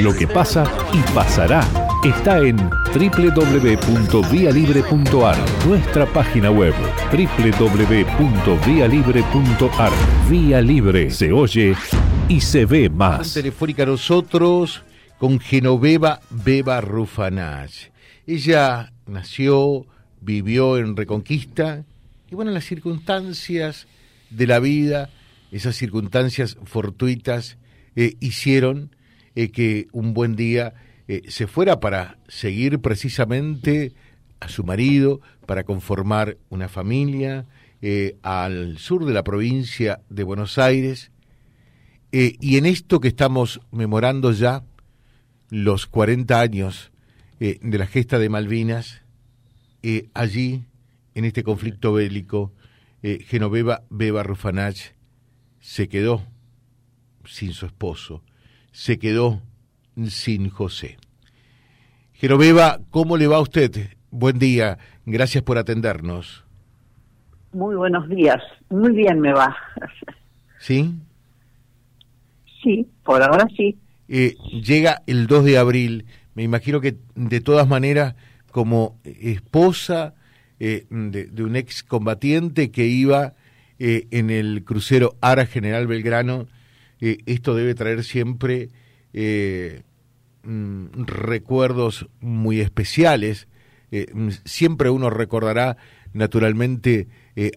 Lo que pasa y pasará está en www.vialibre.ar, nuestra página web www.vialibre.ar. Vía Libre se oye y se ve más. Telefónica nosotros con Genoveva Beba Rufanach. Ella nació, vivió en Reconquista y bueno, las circunstancias de la vida, esas circunstancias fortuitas, eh, hicieron eh, que un buen día eh, se fuera para seguir precisamente a su marido, para conformar una familia al sur de la provincia de Buenos Aires. y en esto que estamos memorando ya, los 40 años de la gesta de Malvinas, allí, en este conflicto bélico, Genoveva Beba Rufanach se quedó sin su esposo, se quedó sin José. Genoveva, ¿cómo le va a usted? Buen día, gracias por atendernos. Muy buenos días, muy bien me va. ¿Sí? Sí, por ahora sí. Eh, llega el 2 de abril, me imagino que de todas maneras, como esposa eh, de, un ex combatiente que iba eh, en el crucero Ara General Belgrano, eh, esto debe traer siempre eh, mm, recuerdos muy especiales. Eh, mm, siempre uno recordará naturalmente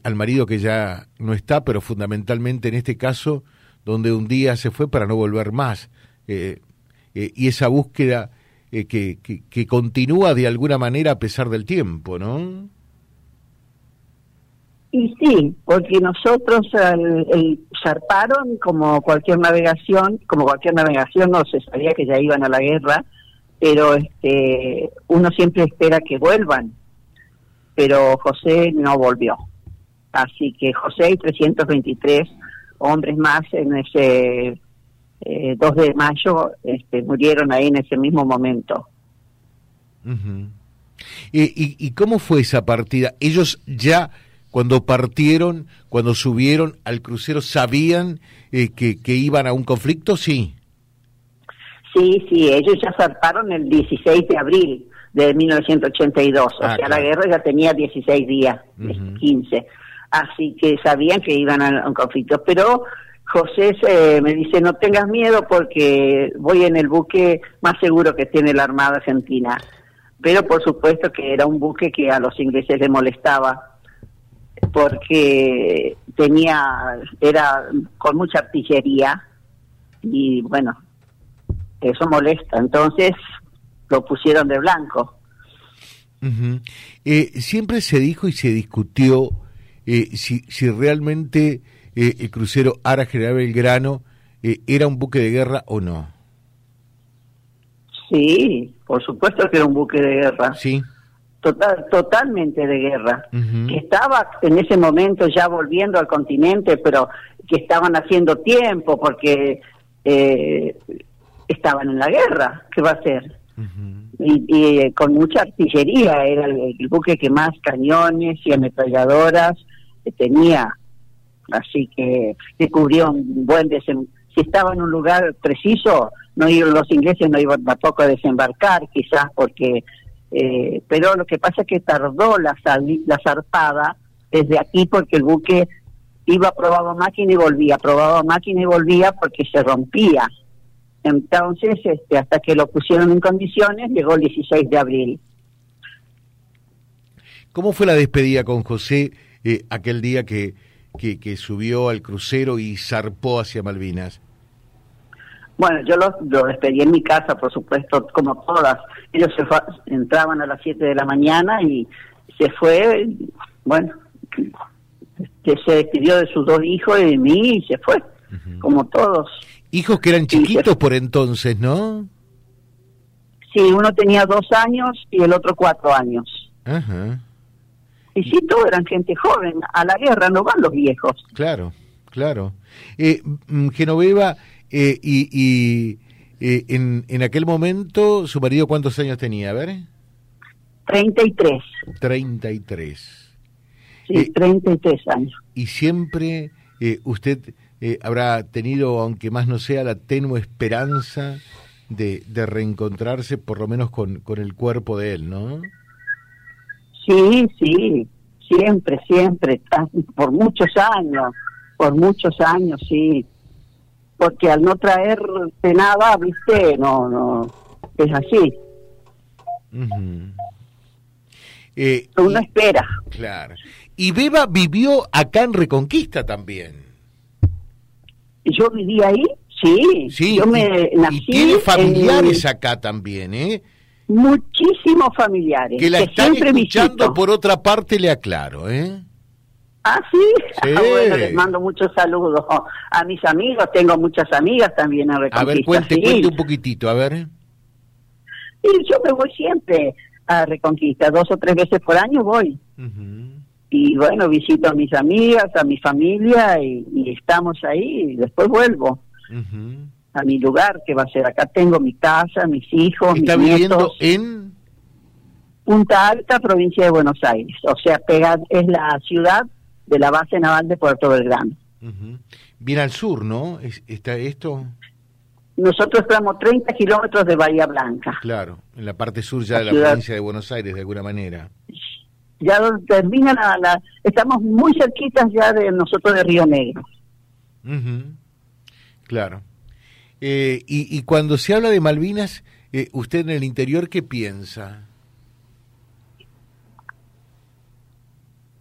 al marido que ya no está, pero fundamentalmente en este caso, donde un día se fue para no volver más. y esa búsqueda que, que continúa de alguna manera a pesar del tiempo, ¿no? Y sí, porque nosotros el, zarparon como cualquier navegación, como cualquier navegación no se sabía que ya iban a la guerra, pero este uno siempre espera que vuelvan. Pero José no volvió. Así que José y 323 hombres más en ese 2 eh, de mayo este, murieron ahí en ese mismo momento. ¿Y, ¿Y cómo fue esa partida? Ellos ya cuando partieron, cuando subieron al crucero, sabían eh, que, que, iban a un conflicto? Sí. Sí, sí, ellos ya zarparon el 16 de abril de 1982, o ah, sea, la guerra ya tenía 16 días, 15, así que sabían que iban a un conflicto, pero José me dice, no tengas miedo porque voy en el buque más seguro que tiene la Armada Argentina, pero por supuesto que era un buque que a los ingleses les molestaba, porque tenía, era con mucha artillería y bueno, eso molesta. Entonces lo pusieron de blanco. Eh, siempre se dijo y se discutió eh, si, si realmente eh, el crucero Ara General Belgrano era un buque de guerra o no. Sí, por supuesto que era un buque de guerra. Sí total, totalmente de guerra, que estaba en ese momento ya volviendo al continente, pero que estaban haciendo tiempo porque eh, estaban en la guerra, ¿qué va a ser? Y, eh, con mucha artillería, era el, buque que más cañones y ametralladoras tenía, así que se cubrió un buen desem si estaba en un lugar preciso, no los ingleses no iban tampoco a desembarcar, quizás porque eh, pero lo que pasa es que tardó la, la zarpada desde aquí porque el buque iba, probaba máquina y volvía, probaba máquina y volvía porque se rompía. Entonces, este, hasta que lo pusieron en condiciones, llegó el 16 de abril. ¿Cómo fue la despedida con José eh, aquel día que, que, que subió al crucero y zarpó hacia Malvinas? Bueno, yo lo, despedí en mi casa, por supuesto, como todas. Ellos se entraban a las 7 de la mañana y se fue, bueno, que se despidió de sus dos hijos y de mí y se fue, como todos. Hijos que eran chiquitos por entonces, ¿no? Sí, uno tenía dos años y el otro cuatro años. Ajá. Y sí, todos eran gente joven. A la guerra no van los viejos. Claro, claro. Eh, mm, Genoveva, eh, y, y eh, en, en aquel momento, ¿su marido cuántos años tenía? A ver. 33. 33. Sí, eh, 33 años. Y siempre usted habrá tenido, aunque más no sea, la tenue esperanza de, de reencontrarse por lo menos con, con el cuerpo de él, ¿no? Sí, sí, siempre, siempre, por muchos años, por muchos años, sí. Porque al no traerte nada, viste, no, no, es así. eh, Uno espera. Claro. Y Beba vivió acá en Reconquista también. Yo viví ahí, sí. Sí, yo me y, nací y tiene familiares en- acá también, ¿eh? muchísimos familiares Que la están siempre escuchando visito. por otra parte, le aclaro, ¿eh? Ah, sí. Sí. Ah, bueno, les mando muchos saludos a mis amigos. Tengo muchas amigas también en A Reconquista. ver, cuente, sí. cuente un poquitito, a ver. Sí, yo me voy siempre a Reconquista, dos o tres veces por año voy. Ujú. Y bueno, visito a mis amigas, a mi familia y, y estamos ahí y después vuelvo a mi lugar que va a ser acá. Tengo mi casa, mis hijos, Está mis viviendo nietos. en... Punta Alta, provincia de Buenos Aires. O sea, pega, es la ciudad de la base naval de Puerto Belgrano. Ujú. Bien al sur, ¿no? Es- ¿Está esto? Nosotros estamos 30 kilómetros de Bahía Blanca. Claro, en la parte sur ya La de la ciudad. provincia de Buenos Aires, de alguna manera. Ya donde termina la, la- Estamos muy cerquitas ya de nosotros de Río Negro. Ujú. Claro. Eh, y, y cuando se habla de Malvinas, eh, usted en el interior, ¿qué piensa?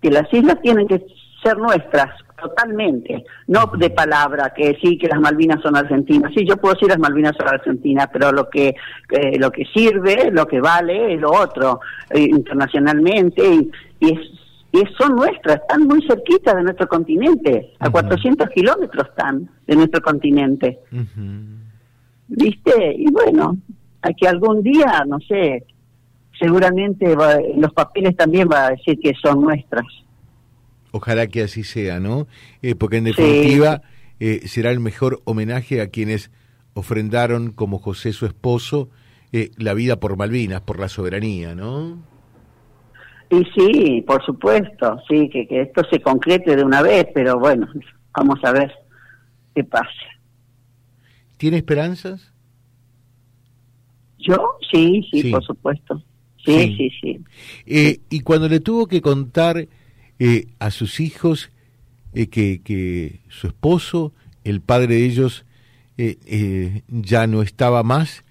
Que las islas tienen que ser nuestras, totalmente. No de palabra, que sí, que las Malvinas son argentinas. Sí, yo puedo decir las Malvinas son argentinas, pero lo que, eh, lo que sirve, lo que vale, es lo otro, eh, internacionalmente. Y, y es y son nuestras, están muy cerquita de nuestro continente, a Ujú. 400 kilómetros están de nuestro continente. ¿viste? Y bueno, a que algún día, no sé, seguramente va- los papeles también va a decir que son nuestras. Ojalá que así sea, ¿no? Eh, porque en definitiva eh, será el mejor homenaje a quienes ofrendaron, como José su esposo, eh, la vida por Malvinas, por la soberanía, ¿no? Y sí, por supuesto, sí, que, que esto se concrete de una vez, pero bueno, vamos a ver qué pasa. ¿Tiene esperanzas? ¿Yo? Sí, sí, Sí. por supuesto. Sí, Sí. sí, sí. Eh, y cuando le tuvo que contar eh, a sus hijos eh, que, que su esposo, el padre de ellos, eh, ya no estaba más,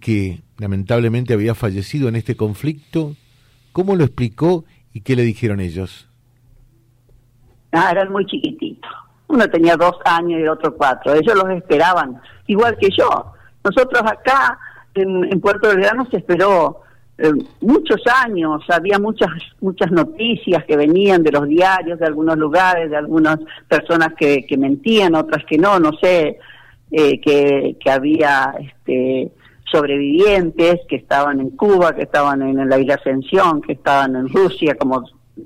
que lamentablemente había fallecido en este conflicto, ¿cómo lo explicó y qué le dijeron ellos? Ah, eran muy chiquititos. Uno tenía dos años y el otro cuatro. Ellos los esperaban, igual que yo. Nosotros acá en, en Puerto Belgrano se esperó eh, muchos años. Había muchas muchas noticias que venían de los diarios, de algunos lugares, de algunas personas que, que mentían, otras que no. No sé eh, que, que había este, sobrevivientes que estaban en Cuba, que estaban en la isla Ascensión, que estaban en Rusia, como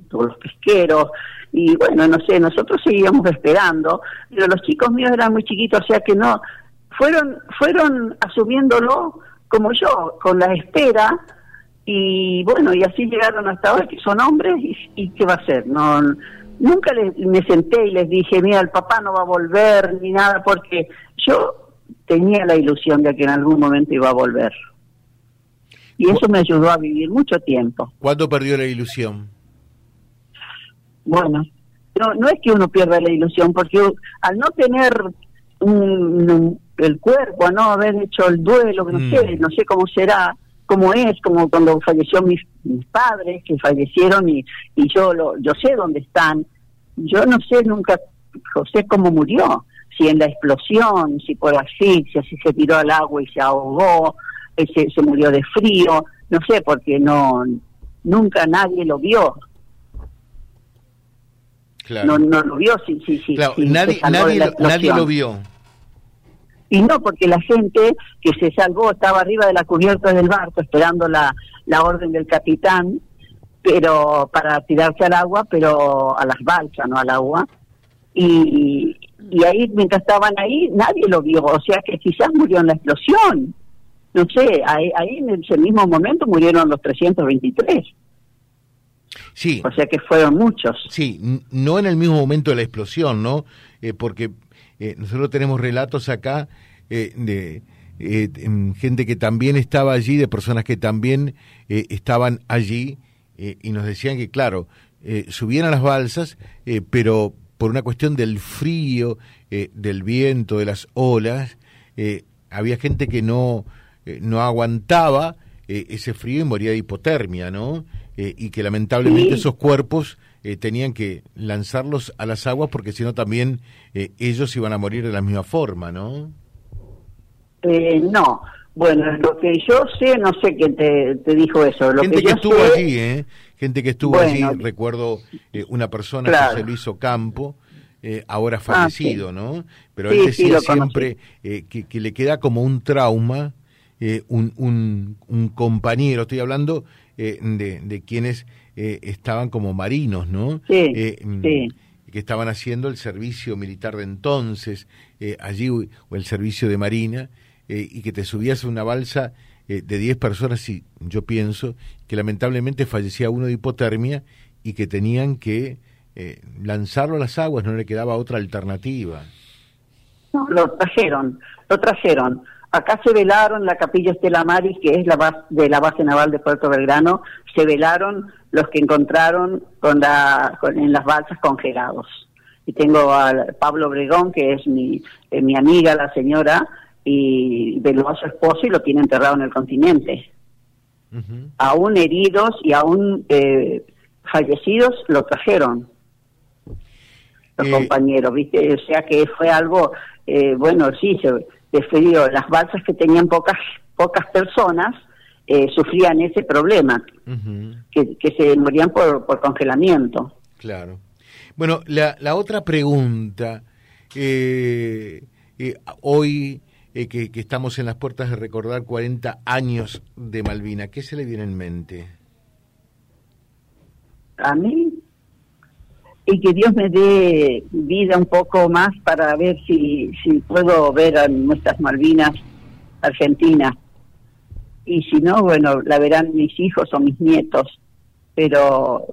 todos los pesqueros y bueno, no sé, nosotros seguíamos esperando, pero los chicos míos eran muy chiquitos, o sea que no, fueron, fueron asumiéndolo como yo, con la espera, y bueno, y así llegaron hasta hoy, que son hombres, y, y qué va a ser, no, nunca les, me senté y les dije, mira, el papá no va a volver, ni nada, porque yo tenía la ilusión de que en algún momento iba a volver. Y eso me ayudó a vivir mucho tiempo. ¿Cuándo perdió la ilusión? Bueno, no, no es que uno pierda la ilusión, porque al no tener un- un- el cuerpo, a no haber hecho el duelo, no Mm. sé, no sé cómo será, cómo es, como cuando falleció mis, mis padres, que fallecieron y, y yo lo, yo sé dónde están. Yo no sé nunca, José, cómo murió, si en la explosión, si por asfixia, si se tiró al agua y se ahogó, eh, se, se murió de frío, no sé, porque no nunca nadie lo vio. Claro. No, no lo vio, sí, sí, sí. Claro, nadie, nadie, lo, nadie lo vio. Y no, porque la gente que se salvó estaba arriba de la cubierta del barco esperando la, la orden del capitán pero para tirarse al agua, pero a las balsas, no al agua. Y, y ahí, mientras estaban ahí, nadie lo vio, o sea que quizás murió en la explosión. No sé, ahí, ahí en ese mismo momento murieron los 323, Sí, o sea que fueron muchos. sí, no en el mismo momento de la explosión, ¿no? Eh, porque eh, nosotros tenemos relatos acá eh, de, gente que también estaba allí, de personas que también estaban allí, y nos decían que, claro, subían a las balsas, pero por una cuestión del frío, del viento, de las olas, había gente que no, no aguantaba ese frío y moría de hipotermia, ¿no? y que lamentablemente esos cuerpos eh, tenían que lanzarlos a las aguas porque si no también eh, ellos iban a morir de la misma forma, ¿no? Eh, no. Bueno, lo que yo sé, no sé quién te, dijo eso. Lo Gente que, estuvo allí, ¿eh? Gente que estuvo allí, recuerdo una persona, que José Luis Ocampo, ahora ah, fallecido, ¿no? Pero él decía siempre que, que, le queda como un trauma un, un, un, compañero, estoy hablando de, de quienes eh, estaban como marinos, ¿no? Sí, eh, mm, Que estaban haciendo el servicio militar de entonces, eh, allí, o el servicio de marina, y que te subías a una balsa de 10 personas, y yo pienso que lamentablemente fallecía uno de hipotermia y que tenían que lanzarlo a las aguas, no le quedaba otra alternativa. No, lo trajeron, lo trajeron. Acá se velaron la capilla Estela Maris, que es la base de la base naval de Puerto Belgrano, se velaron los que encontraron con la, en las balsas congelados. Y tengo a Pablo Obregón, que es mi, eh, mi amiga, la señora, y veló a su esposo y lo tiene enterrado en el continente. Aún heridos y aún eh, fallecidos lo trajeron los eh, compañeros, ¿viste? O sea que fue algo, bueno, sí, se, de las balsas que tenían pocas, pocas personas eh, sufrían ese problema, que, se morían por, por congelamiento. Claro. Bueno, la, la otra pregunta, eh, eh, hoy que, que, estamos en las puertas de recordar 40 años de Malvina, ¿qué se le viene en mente? A mí y que Dios me dé vida un poco más para ver si, si puedo ver a nuestras Malvinas argentinas. Y si no, bueno, la verán mis hijos o mis nietos, pero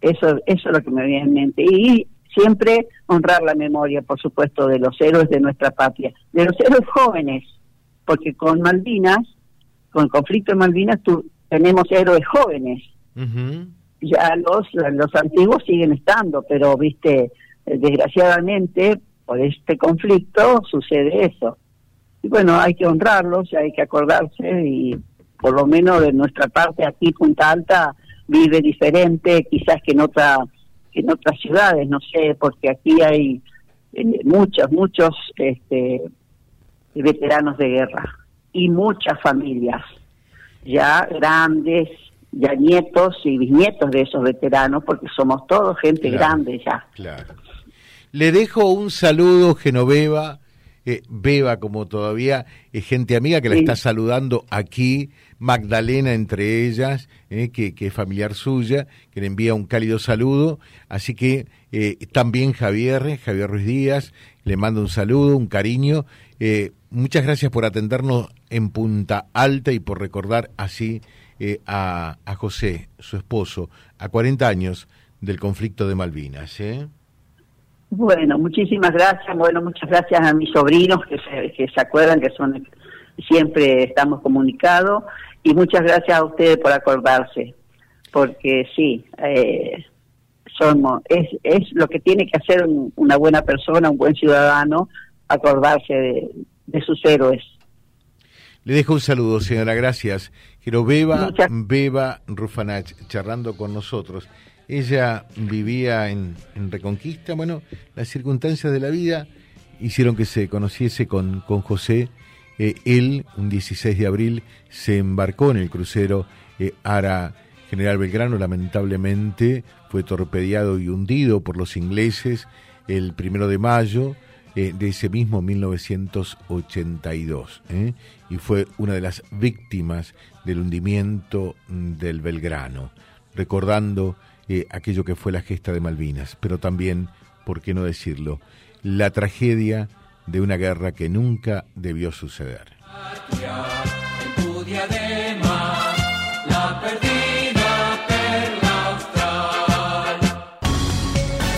eso, eso es lo que me viene en mente. Y siempre honrar la memoria, por supuesto, de los héroes de nuestra patria, de los héroes jóvenes, porque con Malvinas, con el conflicto de Malvinas, tenemos héroes jóvenes ya los, los antiguos siguen estando, pero viste, desgraciadamente por este conflicto sucede eso. Y bueno, hay que honrarlos, hay que acordarse y por lo menos de nuestra parte aquí Punta Alta vive diferente quizás que en otra que en otras ciudades, no sé, porque aquí hay eh, muchos, muchos este, veteranos de guerra y muchas familias ya grandes, ya nietos y bisnietos de esos veteranos, porque somos todos gente grande ya. Claro. Le dejo un saludo, Genoveva, eh, Beba, como todavía es gente amiga que la está saludando aquí, Magdalena entre ellas, eh, que, que, es familiar suya, que le envía un cálido saludo. Así que eh, también Javier, Javier Ruiz Díaz, le mando un saludo, un cariño. muchas gracias por atendernos en Punta Alta y por recordar así eh, a, a, José, su esposo, a 40 años del conflicto de Malvinas. Bueno, muchísimas gracias. Bueno, muchas gracias a mis sobrinos que se, que se acuerdan que son siempre estamos comunicados y muchas gracias a ustedes por acordarse, porque sí, eh, somos es, es lo que tiene que hacer una buena persona, un buen ciudadano, acordarse de, de sus héroes. Le dejo un saludo, señora, gracias. Quiero Beba, Beba Rufanach, charlando con nosotros. Ella vivía en, Reconquista. Bueno, las circunstancias de la vida hicieron que se conociese con, con José. Eh, él, un 16 de abril, se embarcó en el crucero eh, Ara General Belgrano. Lamentablemente fue torpedeado y hundido por los ingleses el primero de mayo eh, de ese mismo 1982 ¿eh? y fue una de las víctimas del hundimiento del Belgrano, recordando eh, aquello que fue la gesta de Malvinas, pero también, ¿por qué no decirlo?, la tragedia de una guerra que nunca debió suceder.